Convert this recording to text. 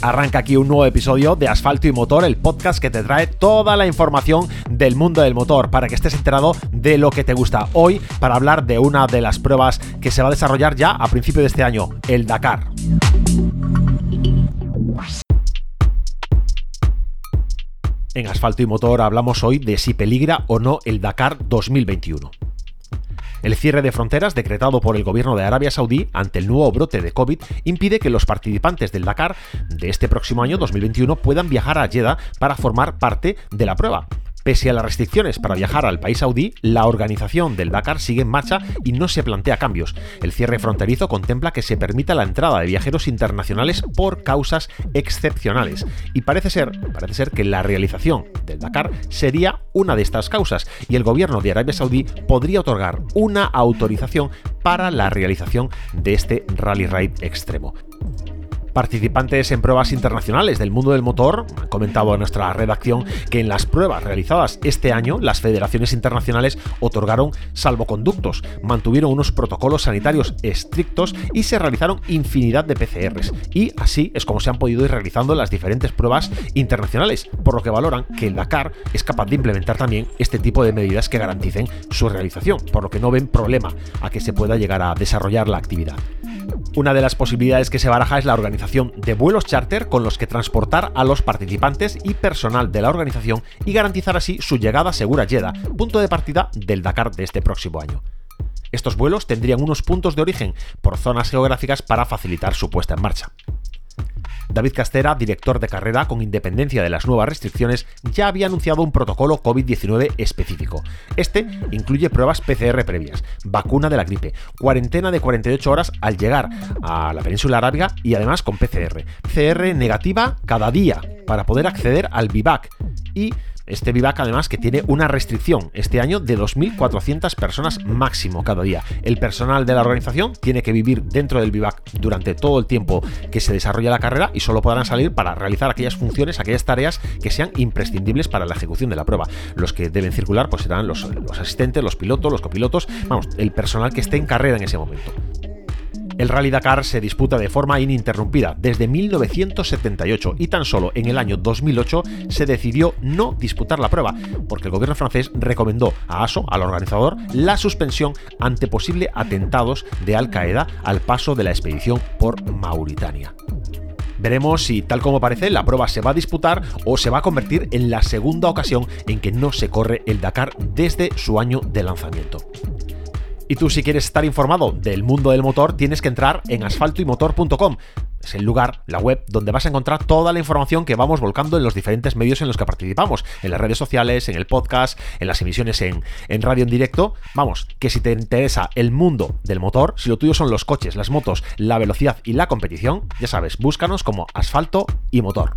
Arranca aquí un nuevo episodio de Asfalto y Motor, el podcast que te trae toda la información del mundo del motor para que estés enterado de lo que te gusta. Hoy para hablar de una de las pruebas que se va a desarrollar ya a principio de este año, el Dakar. En Asfalto y Motor hablamos hoy de si peligra o no el Dakar 2021. El cierre de fronteras decretado por el gobierno de Arabia Saudí ante el nuevo brote de COVID impide que los participantes del Dakar de este próximo año 2021 puedan viajar a Jeddah para formar parte de la prueba. Pese a las restricciones para viajar al país saudí, la organización del Dakar sigue en marcha y no se plantea cambios. El cierre fronterizo contempla que se permita la entrada de viajeros internacionales por causas excepcionales. Y parece ser, parece ser que la realización del Dakar sería una de estas causas y el gobierno de Arabia Saudí podría otorgar una autorización para la realización de este rally ride extremo participantes en pruebas internacionales del mundo del motor han comentado a nuestra redacción que en las pruebas realizadas este año las federaciones internacionales otorgaron salvoconductos, mantuvieron unos protocolos sanitarios estrictos y se realizaron infinidad de PCRs. Y así es como se han podido ir realizando las diferentes pruebas internacionales, por lo que valoran que el Dakar es capaz de implementar también este tipo de medidas que garanticen su realización, por lo que no ven problema a que se pueda llegar a desarrollar la actividad. Una de las posibilidades que se baraja es la organización de vuelos charter con los que transportar a los participantes y personal de la organización y garantizar así su llegada segura a Jeddah, punto de partida del Dakar de este próximo año. Estos vuelos tendrían unos puntos de origen por zonas geográficas para facilitar su puesta en marcha. David Castera, director de carrera con independencia de las nuevas restricciones, ya había anunciado un protocolo COVID-19 específico. Este incluye pruebas PCR previas, vacuna de la gripe, cuarentena de 48 horas al llegar a la península arábiga y además con PCR. PCR negativa cada día para poder acceder al vivac y este vivac además que tiene una restricción este año de 2.400 personas máximo cada día. El personal de la organización tiene que vivir dentro del vivac durante todo el tiempo que se desarrolla la carrera y solo podrán salir para realizar aquellas funciones, aquellas tareas que sean imprescindibles para la ejecución de la prueba. Los que deben circular pues serán los, los asistentes, los pilotos, los copilotos, vamos, el personal que esté en carrera en ese momento. El Rally Dakar se disputa de forma ininterrumpida desde 1978 y tan solo en el año 2008 se decidió no disputar la prueba, porque el gobierno francés recomendó a ASO, al organizador, la suspensión ante posibles atentados de Al Qaeda al paso de la expedición por Mauritania. Veremos si, tal como parece, la prueba se va a disputar o se va a convertir en la segunda ocasión en que no se corre el Dakar desde su año de lanzamiento. Y tú si quieres estar informado del mundo del motor, tienes que entrar en asfaltoymotor.com. Es el lugar, la web, donde vas a encontrar toda la información que vamos volcando en los diferentes medios en los que participamos, en las redes sociales, en el podcast, en las emisiones en, en radio en directo. Vamos, que si te interesa el mundo del motor, si lo tuyo son los coches, las motos, la velocidad y la competición, ya sabes, búscanos como asfalto y motor.